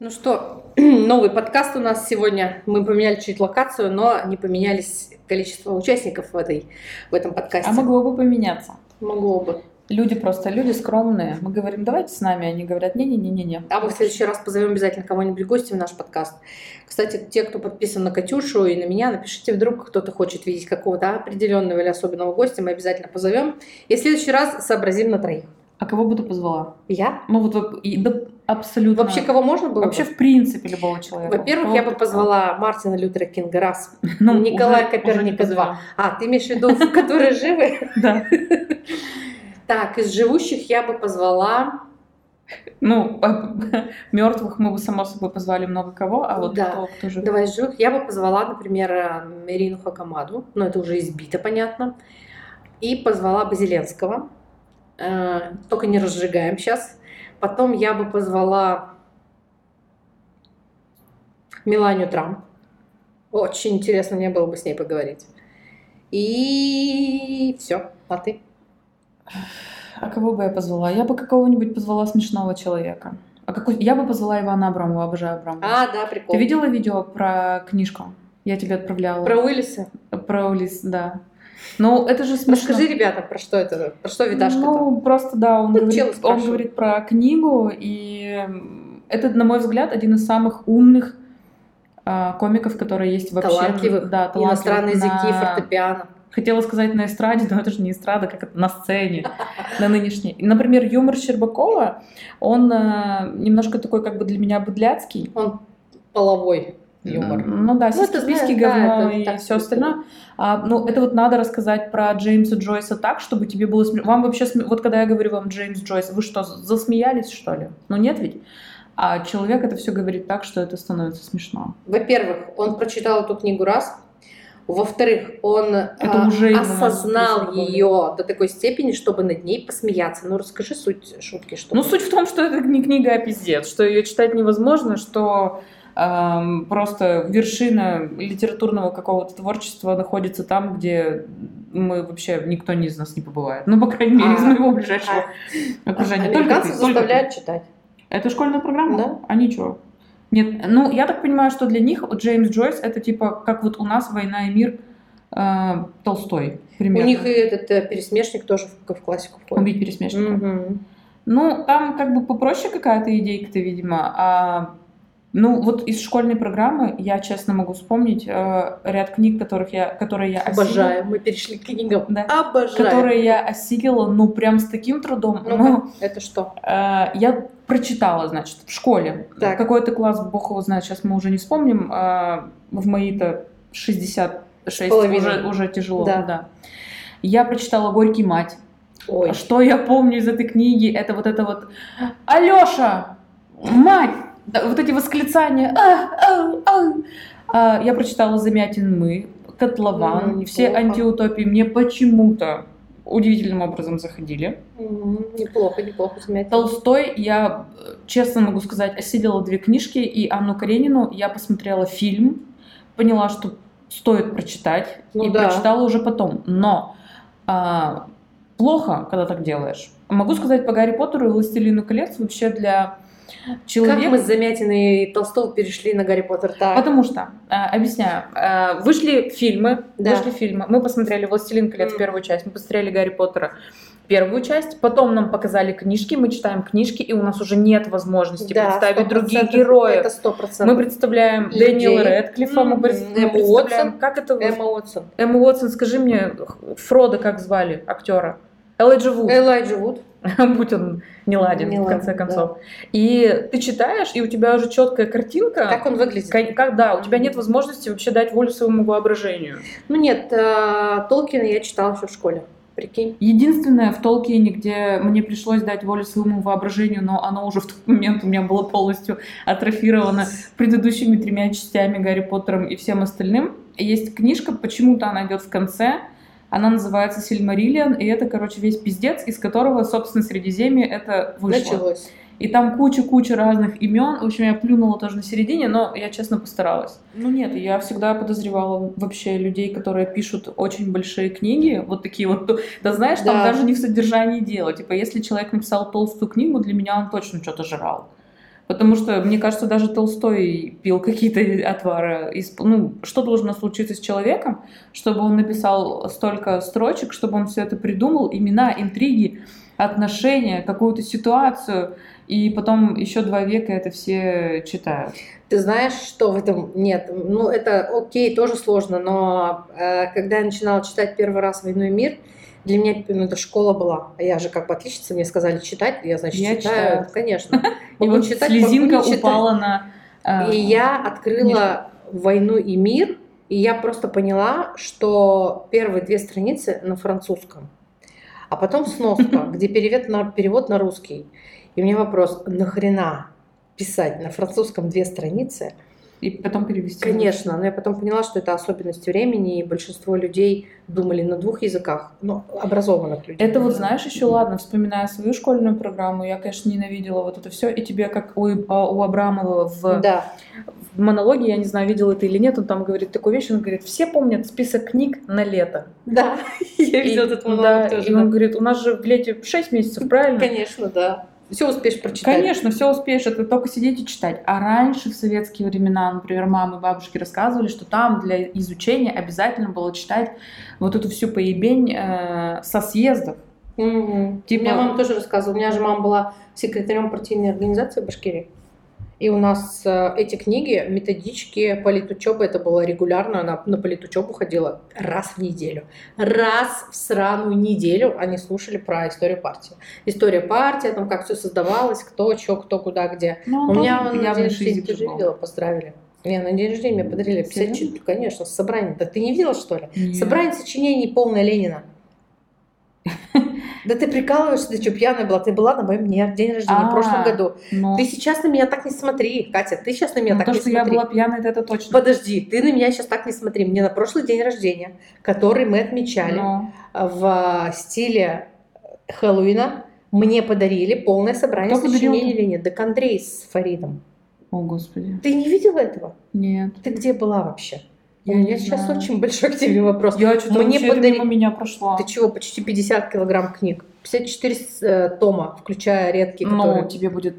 Ну что, новый подкаст у нас сегодня. Мы поменяли чуть локацию, но не поменялись количество участников в, этой, в этом подкасте. А могло бы поменяться. Могло бы. Люди просто, люди скромные. Мы говорим, давайте с нами. Они говорят, не-не-не-не-не. А мы в следующий раз позовем обязательно кого-нибудь гостем в наш подкаст. Кстати, те, кто подписан на Катюшу и на меня, напишите, вдруг кто-то хочет видеть какого-то определенного или особенного гостя, мы обязательно позовем. И в следующий раз сообразим на троих. А кого бы ты позвала? Я? Ну вот и- да, абсолютно. Вообще, кого можно было? Вообще, бы? в принципе, любого человека. Во-первых, я бы позвала Мартина Лютера Кинга раз, Ну, Николая уже- уже Коперника позовем. два. А, ты имеешь в виду, которые живы? Да. Так, из живущих я бы позвала... Ну, мертвых мы бы, само собой, позвали много кого, а вот Да. кто, кто же... Давай живых. Я бы позвала, например, э, Ирину Хакамаду. Но это уже избито, понятно. И позвала бы Зеленского. Э, Только не разжигаем сейчас. Потом я бы позвала Меланию Трамп. Очень интересно мне было бы с ней поговорить. И все. А ты? А кого бы я позвала? Я бы какого-нибудь позвала смешного человека. А какой... Я бы позвала Ивана Абрамова, обожаю Абрамова. А, да, прикол. Ты видела видео про книжку? Я тебе отправляла. Про Уиллиса? Про Улис, да. Ну, это же смешно. Расскажи ребятам, про что это, про что Виташка-то. Ну, просто, да, он, Ну, говорит, он говорит про книгу, и это, на мой взгляд, один из самых умных а, комиков, которые есть вообще. талантливых, Да, талантливых иностранные языки, на- фортепиано. Хотела сказать на эстраде, но это же не эстрада, как это на сцене, на нынешней. Например, юмор Щербакова, он а, немножко такой как бы для меня быдляцкий. Он половой юмор. Ну да, Ну, это сиськи, да, говно это и так все остальное. А, ну, это вот надо рассказать про Джеймса Джойса так, чтобы тебе было смешно. Вам вообще, сме- вот когда я говорю вам Джеймс Джойс, вы что, засмеялись, что ли? Ну нет ведь? А человек это все говорит так, что это становится смешно. Во-первых, он прочитал эту книгу раз. Во-вторых, он Это а, уже осознал ее до такой степени, чтобы над ней посмеяться. Ну, расскажи суть шутки, что Ну, суть в том, что это не книга, а пиздец, что ее читать невозможно, что просто вершина литературного какого-то творчества находится там, где мы вообще, никто из нас не побывает. Ну, по крайней мере, из А, моего ближайшего окружения. Только заставляют читать. Это школьная программа? Да. А ничего. Нет, ну, я так понимаю, что для них Джеймс Джойс это типа, как вот у нас «Война и мир» э, Толстой, примерно. У них и этот э, пересмешник тоже в, в классику входит. «Убить пересмешника». Мгм. Ну, там как бы попроще какая-то идейка-то, видимо. А, ну, вот из школьной программы я, честно, могу вспомнить э, ряд книг, которых я, которые я осилила. Обожаю. Мы перешли к книгам. Да. Обожаю. Которые я осилила, ну, прям с таким трудом. Ну, Ну, это что? Э, Я прочитала, значит, в школе. Так. Какой-то класс, бог его знает, сейчас мы уже не вспомним. э, В мои-то 66 половиной. уже, уже тяжело. Да. Да. Я прочитала «Горький мать». Ой. Что я помню из этой книги, это вот это вот «Алёша! Мать!» Да, Вот эти восклицания «А, а, а». А, Я прочитала «Замятин мы», «Котлован», М, все неплохо. антиутопии мне почему-то удивительным образом заходили. Мгм. Неплохо, неплохо заметил. Толстой, я, э, честно могу сказать, осилила две книжки, и Анну Каренину я посмотрела фильм, поняла, что стоит прочитать, Ну и да. прочитала уже потом. Но а, плохо, когда так делаешь. Могу сказать по Гарри Поттеру и Властелину колец вообще для человека... Как мы с Замятиной и Толстого перешли на Гарри Поттер? Так. Потому что, э, объясняю, э, вышли фильмы, Да. вышли фильмы, мы посмотрели «Властелин колец» М. первую часть, мы посмотрели «Гарри Поттера» первую часть, потом нам показали книжки, мы читаем книжки, и у нас уже нет возможности Да, представить 100% других героев. Это сто Мы процентов. представляем Людей. Дэниела Рэдклиффа, пред- мы представляем, Уотсон. как это... Эмма Уотсон. Эмма Уотсон, скажи мне, Фрода как звали актера? Элайджа Вуд. Элайджа Вуд. Будь он не ладен, Не в конце ладен, концов. И ты читаешь, и у тебя уже четкая картинка. Как он выглядит? Кон- Как, да, у тебя нет возможности вообще дать волю своему воображению. Ну нет, э, Толкина я читала еще в школе. Прикинь. Единственное в Толкине, где мне пришлось дать волю своему воображению, но оно уже в тот момент у меня было полностью атрофировано предыдущими тремя частями Гарри Поттером и всем остальным. Есть книжка, почему-то она идет в конце, она называется Сильмариллиан, и это, короче, весь пиздец, из которого, собственно, Средиземье это вышло. Началось. И там куча-куча разных имен. В общем, я плюнула тоже на середине, но я честно постаралась. Ну нет, я всегда подозревала вообще людей, которые пишут очень большие книги, вот такие вот. Да знаешь, там Да. даже не в содержании дела. Типа, если человек написал толстую книгу, для меня он точно что-то жрал. Потому что, мне кажется, даже Толстой пил какие-то отвары. Ну, что должно случиться с человеком, чтобы он написал столько строчек, чтобы он все это придумал, имена, интриги, отношения, какую-то ситуацию, и потом еще два века это все читают. Ты знаешь, что в этом нет? Ну, это окей, тоже сложно, но э, когда я начинала читать первый раз «Войну и мир», для меня ну, это школа была. А я же как бы отличница, мне сказали читать, я, значит, я читаю. читаю. Конечно. И вот читать, слезинка упала на... Э, и я открыла «Войну и мир», и я просто поняла, что первые две страницы на французском, а потом сноска, где перевод на, перевод на русский. И у меня вопрос, нахрена писать на французском две страницы? И потом перевести. Конечно, но я потом поняла, что это особенности времени, и большинство людей думали на двух языках, ну, образованных людей. Это вот, знаешь, еще ладно, вспоминая свою школьную программу, я, конечно, ненавидела вот это все, и тебе, как у, а, у Абрамова в, да. в монологе, я не знаю, видел это или нет, он там говорит такую вещь, он говорит, все помнят список книг на лето. Да, я видел этот монолог тоже. И он говорит, у нас же в лете 6 месяцев, правильно? Конечно, да все успеешь прочитать. Конечно, все успеешь, это только сидеть и читать. А раньше, в советские времена, например, мамы и бабушки рассказывали, что там для изучения обязательно было читать вот эту всю поебень э, со съездов. Угу. Типа... Меня мама тоже рассказывала. У меня же мама была секретарем партийной организации в Башкирии. И у нас э, эти книги, методички, политучебы, это было регулярно, она на политучебу ходила раз в неделю. Раз в сраную неделю они слушали про историю партии. История партии, там как все создавалось, кто, что, кто, куда, где. Ну, у меня на день рождения, видела, поздравили. Я на день рождения мне подарили 54, конечно, собрание. Да ты не видела, что ли? Нет. Собрание сочинений полное Ленина. Да ты прикалываешься, ты что, пьяная была? Ты была на моем день рождения в прошлом а, году. Ну. Ты сейчас на меня так не смотри, Катя, ты сейчас на меня ну, так не смотри. То, что я была пьяная, это точно. Подожди, ты на меня сейчас так не смотри. Мне на прошлый день рождения, который мы отмечали ну. в стиле Хэллоуина, мне подарили полное собрание сочинений или нет? Так Андрей с Фаридом. О, Господи. Ты не видела этого? Нет. Ты где была вообще? Я, меня сейчас очень большой к тебе вопрос. Я что-то Мне подарили... меня прошла. Ты чего, почти 50 килограмм книг? 54 э, тома, включая редкие, ну, которые... Ну, тебе будет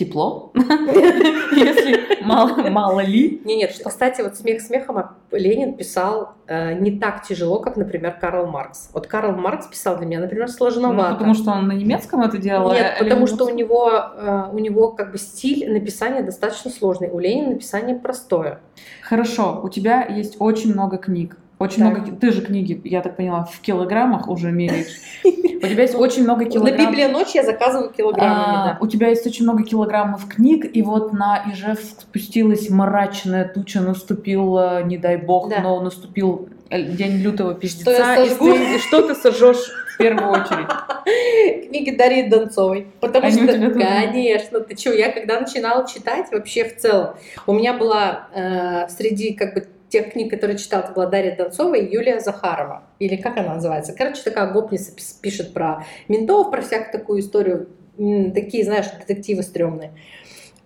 тепло, если мало, мало ли. Не, нет, кстати, вот смех смехом Ленин писал э, не так тяжело, как, например, Карл Маркс. Вот Карл Маркс писал для меня, например, сложновато. Ну, потому что он на немецком это делал? Нет, а потому что у него, э, у него как бы стиль написания достаточно сложный. У Ленина написание простое. Хорошо, у тебя есть очень много книг. Очень так. много... Ты же книги, я так поняла, в килограммах уже меряешь. У тебя есть очень много килограммов. На Библия ночь я заказываю килограммами, а, да. У тебя есть очень много килограммов книг, и вот на Ижев спустилась мрачная туча, наступил, не дай бог, но наступил день лютого пиздеца. Что, и, что ты сожжешь в первую очередь? Книги Дарьи Донцовой. Потому Они что, конечно, ты что, я когда начинала читать вообще в целом, у меня была э, среди как бы тех книг, которые читал, это была Дарья Донцова и Юлия Захарова. Или как она называется? Короче, такая гопница пишет про ментов, про всякую такую историю. Такие, знаешь, детективы стрёмные.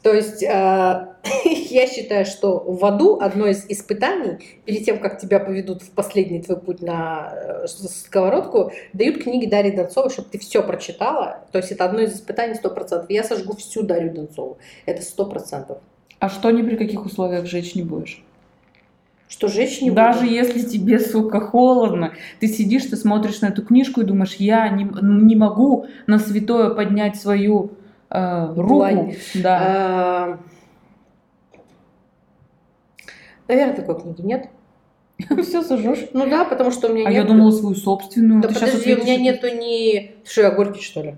То есть э, я считаю, что в аду одно из испытаний, перед тем, как тебя поведут в последний твой путь на э, сковородку, дают книги Дарьи Донцовой, чтобы ты все прочитала. То есть это одно из испытаний 100%. Я сожгу всю Дарью Донцову. Это 100%. А что ни при каких условиях жечь не будешь? Что жечь не Даже буду. если тебе, сука, холодно, ты сидишь, ты смотришь на эту книжку и думаешь, я не, не могу на святое поднять свою э, руку. Длань. Да. А... Наверное, такой книги нет. Все сожжешь? Ну да, потому что у меня а нет. А я думала свою собственную. Да Ты подожди, у меня нету ни... Что, я горький, что ли?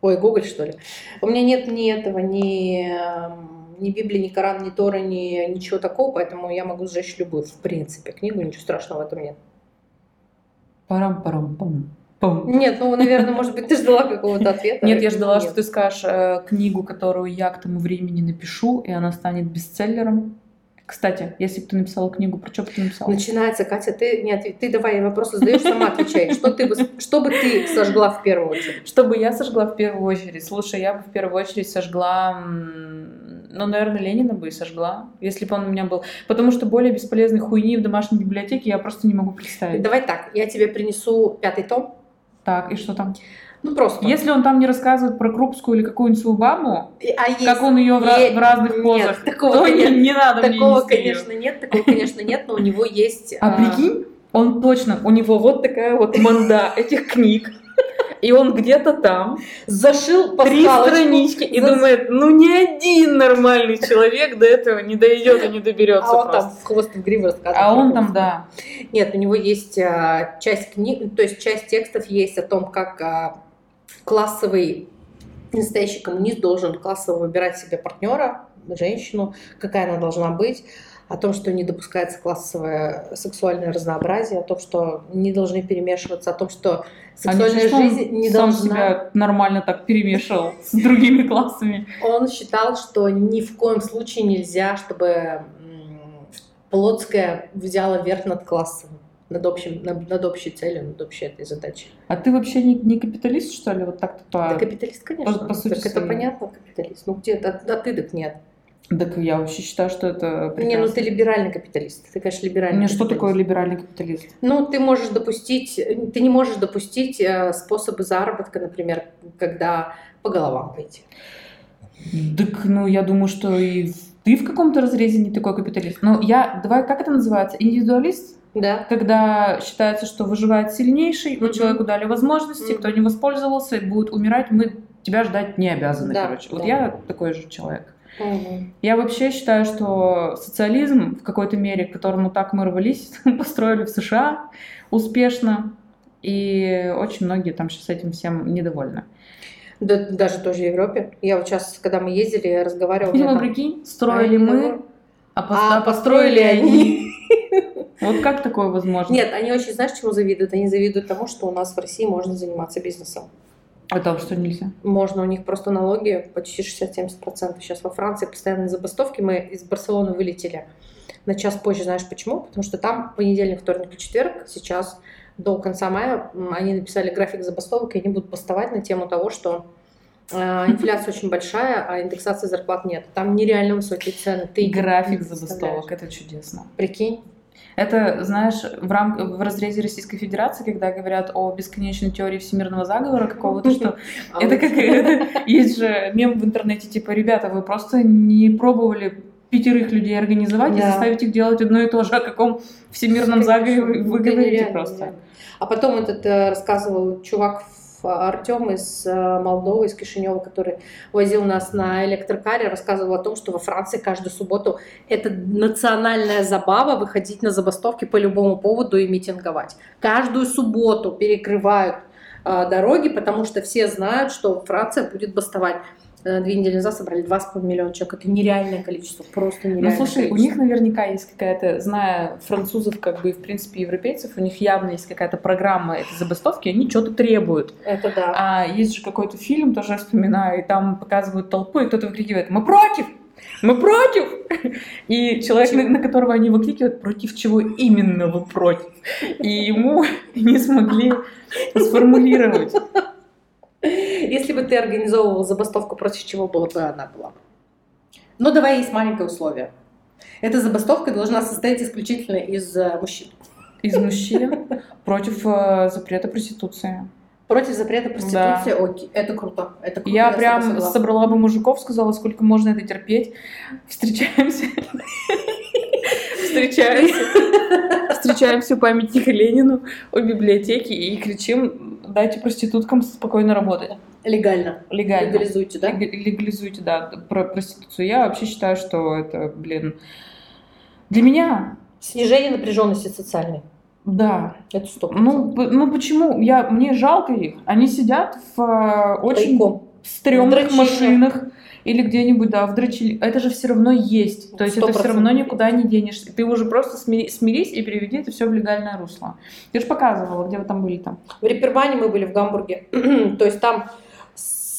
Ой, Гоголь, что ли? У меня нет ни этого, ни эм, ни Библии, ни Коран, ни Тора, ни ничего такого, поэтому я могу сжечь любую, в принципе, книгу, ничего страшного в этом нет. Парам-парам-пам. Нет, ну, наверное, может быть, ты ждала какого-то ответа. Нет, я ждала, нет. что ты скажешь э, книгу, которую я к тому времени напишу, и она станет бестселлером. Кстати, если бы ты написала книгу, про что бы ты написала? Начинается, Катя, ты, не ответ, ты давай вопросы задаешь, сама отвечай. Что, ты, что бы ты сожгла в первую очередь? Что бы я сожгла в первую очередь? Слушай, я бы в первую очередь сожгла, ну, наверное, Ленина бы и сожгла, если бы он у меня был. Потому что более бесполезной хуйни в домашней библиотеке я просто не могу представить. Давай так, я тебе принесу пятый том. Так, и что там? Ну, просто. Если он там не рассказывает про Крупскую или какую-нибудь свою бабу, а есть- как он ее в, Е- в разных нет, позах, такого, то не, конечно, не надо мне Такого, её. конечно, нет, такого, конечно, нет, но у него есть... А прикинь, он точно, у него вот такая вот манда этих книг, и он где-то там, зашил три пасхалочку. странички, и За- думает, ну ни один нормальный человек до этого не дойдет и не доберется А он просто. там в хвост в гриву рассказывает. А он там, да. Нет, у него есть а, часть книг, то есть часть текстов есть о том, как а, классовый настоящий коммунист должен классово выбирать себе партнера, женщину, какая она должна быть, о том, что не допускается классовое сексуальное разнообразие, о том, что не должны перемешиваться, о том, что А сексуальная ничего, он жизнь не сам должна... себя нормально так перемешивал с другими классами. Он считал, что ни в коем случае нельзя, чтобы м, плотская взяла верх над классовым, над, общим, над, над общей целью, над общей этой задачей. А ты вообще не, не капиталист, что ли? Вот так-то по... Да капиталист, конечно. по- по сути так это своей. понятно, капиталист. Ну где, а, а ты так нет. Так я вообще считаю, что это Не, ну прекрасно. ты либеральный капиталист. Ты, конечно, либеральный Мне что такое либеральный капиталист? Ну, ты можешь допустить, ты не можешь допустить э, способы заработка, например, когда по головам пойти. Так, ну, я думаю, что и ты в каком-то разрезе не такой капиталист. Но я, давай, как это называется? Индивидуалист? Да. Когда считается, что выживает сильнейший, вот человеку дали возможности, Мгм. кто не воспользовался, будет умирать, мы тебя ждать не обязаны, Да, короче. Вот да. я такой же человек. Мгм. Я вообще считаю, что социализм в какой-то мере, к которому так мы рвались, построили в США успешно, и очень многие там сейчас этим всем недовольны. Да, даже тоже в Европе. Я вот сейчас, когда мы ездили, я разговаривала. Видимо, прикинь, строили мы, а, пос- А построили они. Вот как такое возможно? Нет, они очень, знаешь, чему завидуют? Они завидуют тому, что у нас в России можно заниматься бизнесом. А там что нельзя? Можно, у них просто налоги почти 60-70%. Сейчас во Франции постоянные забастовки. Мы из Барселоны вылетели на час позже. Знаешь почему? Потому что там понедельник, вторник и четверг сейчас до конца мая они написали график забастовок, и они будут бастовать на тему того, что э, инфляция очень большая, а индексации зарплат нет. Там нереально высокие цены. Ты График забастовок, это чудесно. Прикинь. Это, знаешь, в, рам... в разрезе Российской Федерации, когда говорят о бесконечной теории всемирного заговора какого-то, что А это как это, есть же мем в интернете, типа, ребята, вы просто не пробовали пятерых людей организовать и Да. заставить их делать одно и то же, о каком всемирном заговоре вы говорите просто. А потом этот э, рассказывал чувак в- Артем из э, Молдовы, из Кишинева, который возил нас на электрокаре, рассказывал о том, что во Франции каждую субботу это национальная забава выходить на забастовки по любому поводу и митинговать. Каждую субботу перекрывают э, дороги, потому что все знают, что Франция будет бастовать. Э, Две недели назад собрали 2,5 миллиона человек. Это нереальное количество, просто Ну, нереальное слушай, у количество. них наверняка есть какая-то, зная французов, как бы, и, в принципе, европейцев, у них явно есть какая-то программа этой забастовки, они что-то требуют. Это да. А есть же какой-то фильм, тоже вспоминаю, и там показывают толпу, и кто-то выкрикивает «Мы против! Мы против!» И человек, на, на которого они выкрикивают, против чего именно вы против? И ему не смогли сформулировать. Если бы ты организовывал забастовку, против чего была бы она была? Но давай есть маленькое условие. Эта забастовка должна состоять исключительно из э, мужчин. Из мужчин против э, запрета проституции. Против запрета проституции, окей, это круто. Это круто Я тобой прям собрала бы мужиков, сказала, сколько можно это терпеть. Встречаемся. Встречаемся. Встречаемся у памятника Ленину, у библиотеки и кричим, дайте проституткам спокойно работать. Легально. Легально. Легализуйте, да? Лег- Легализуйте, да, про проституцию. Я вообще считаю, что это, блин, для меня, Снижение напряженности социальной. да. Это стоп. Ну, ну почему? Я, мне жалко их. Они сидят в э, очень Тайком. стрёмных В машинах или где-нибудь, да, в дрочильне. Это же все равно есть. То есть это все равно 100% никуда не денешься. Ты уже просто смири- смирись и переведи это все в легальное русло. Ты же показывала, где вы там были там. В Репербане мы были в Гамбурге. То есть там,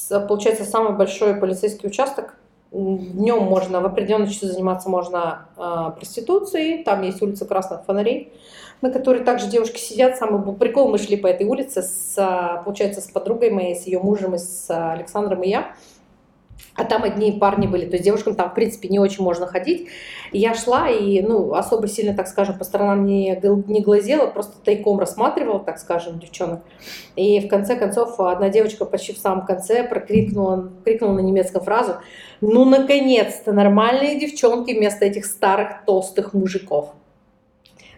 получается, самый большой полицейский участок. Днем можно, в определенные часы заниматься можно а, проституцией. Там есть улица Красных Фонарей, на которой также девушки сидят. Самый прикол, мы шли по этой улице, с, получается, с подругой моей, с ее мужем, и с а, Александром и я. А там одни парни были, то есть девушкам там, в принципе, не очень можно ходить. Я шла и, ну, особо сильно, так скажем, по сторонам не, не глазела, просто тайком рассматривала, так скажем, девчонок. И в конце концов одна девочка почти в самом конце прокрикнула, крикнула на немецком фразу «Ну, наконец-то, нормальные девчонки вместо этих старых толстых мужиков».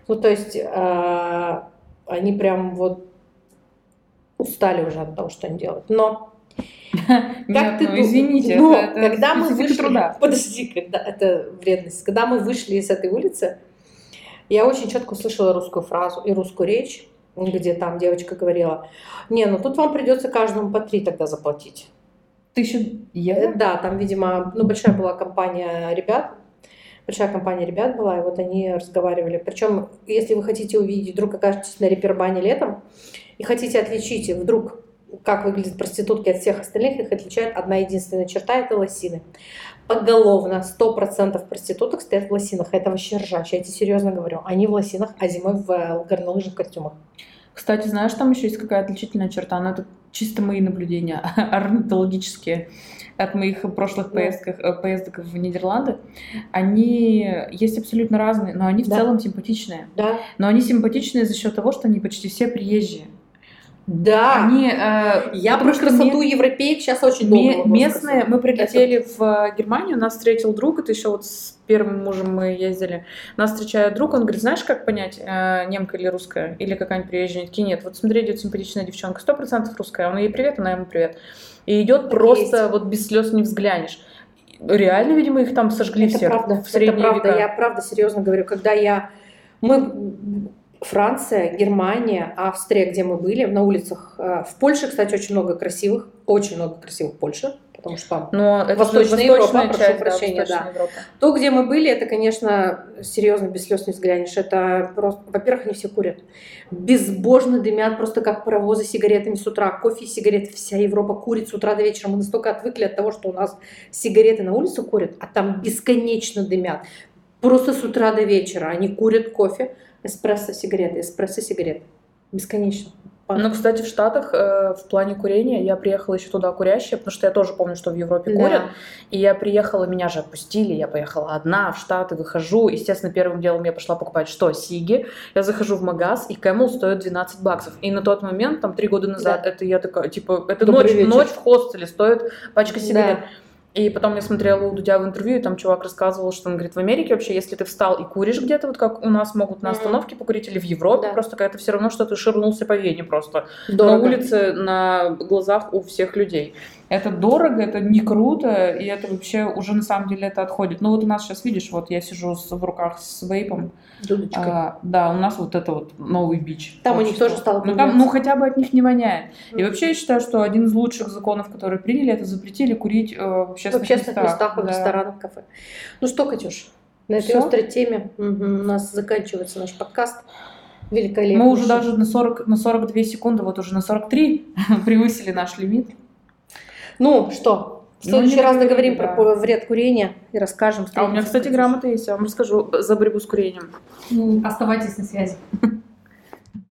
Ну, то есть э, они прям вот устали уже от того, что они делают. Но как ты ну, извините, Но это, это когда мы вышли, труда. подожди, когда это вредность, когда мы вышли с этой улицы, я очень четко услышала русскую фразу и русскую речь, где там девочка говорила, не, ну тут вам придется каждому по три тогда заплатить. Тысячу евро? Э, да, там, видимо, ну, большая была компания ребят, большая компания ребят была, и вот они разговаривали. Причем, если вы хотите увидеть, вдруг окажетесь на репербане летом, и хотите отличить вдруг как выглядят проститутки от всех остальных, их отличает одна единственная черта – это лосины. Поголовно 100% проституток стоят в лосинах. Это вообще ржач, я тебе серьезно говорю. Они в лосинах, а зимой в э, горнолыжных костюмах. Кстати, знаешь, там еще есть какая отличительная черта, но это чисто мои наблюдения, орнитологические от моих прошлых поездках, э, поездок в Нидерланды, они есть абсолютно разные, но они в да. целом симпатичные. Да. Но они симпатичные за счет того, что они почти все приезжие. Да. Они, э, я про красоту ме... европеек сейчас очень долго. местные, мы прилетели это... в Германию, нас встретил друг, это еще вот с первым мужем мы ездили. Нас встречает друг, он говорит, знаешь, как понять, э, немка или русская, или какая-нибудь приезжая? Такие, нет, вот смотри, идет симпатичная девчонка, сто процентов русская, он ей привет, она ему привет. И идет так просто, есть. вот без слез не взглянешь. Реально, видимо, их там сожгли это всех правда, в средние Это правда, века. я правда серьезно говорю, когда я... Мы Франция, Германия, Австрия, где мы были, на улицах. Э, в Польше, кстати, очень много красивых, очень много красивых в Польше, потому что там Но это Восточная Европа, часть, прошу прощения, да. Европа. То, где мы были, это, конечно, серьезно, без слез не взглянешь. Это просто, во-первых, они все курят. Безбожно дымят, просто как паровозы сигаретами с утра. Кофе и сигареты. Вся Европа курит с утра до вечера. Мы настолько отвыкли от того, что у нас сигареты на улице курят, а там бесконечно дымят. Просто с утра до вечера. Они курят кофе, эспрессо-сигареты, эспрессо-сигареты. Бесконечно. Ну, кстати, в Штатах э, в плане курения я приехала еще туда курящая, потому что я тоже помню, что в Европе да. курят. И я приехала, меня же отпустили, я поехала одна в Штаты, выхожу. Естественно, первым делом я пошла покупать что? Сиги. Я захожу в магаз, и Camel стоит 12 баксов. И на тот момент, там, три года назад, да. это я такая, типа, это ночь, ночь в хостеле стоит пачка сигарет. Да. И потом я смотрела у Дудя в интервью, и там чувак рассказывал, что он говорит, в Америке вообще, если ты встал и куришь где-то, вот как у нас могут на остановке покурить, или в Европе, да. просто это все равно, что ты ширнулся по вене просто. Дорого. На улице, на глазах у всех людей. Это дорого, это не круто, и это вообще уже на самом деле это отходит. Ну вот у нас сейчас, видишь, вот я сижу с, в руках с вейпом. А, да, у нас вот это вот новый бич. Там общества. у них тоже стало ну, там, ну хотя бы от них не воняет. И вообще я считаю, что один из лучших законов, которые приняли, это запретили курить э, в общественных, в общественных местах, местах да. в ресторанах, кафе. Ну что, Катюш, на этой Всё? острой теме угу, у нас заканчивается наш подкаст. Великолепно. Мы уже даже на, 40, на 42 секунды, вот уже на 43 превысили наш лимит. Ну что, в ну, следующий ну, раз договорим да. про вред курения и расскажем. А у меня, кстати, грамота есть, я вам расскажу за борьбу с курением. Ну, оставайтесь на связи.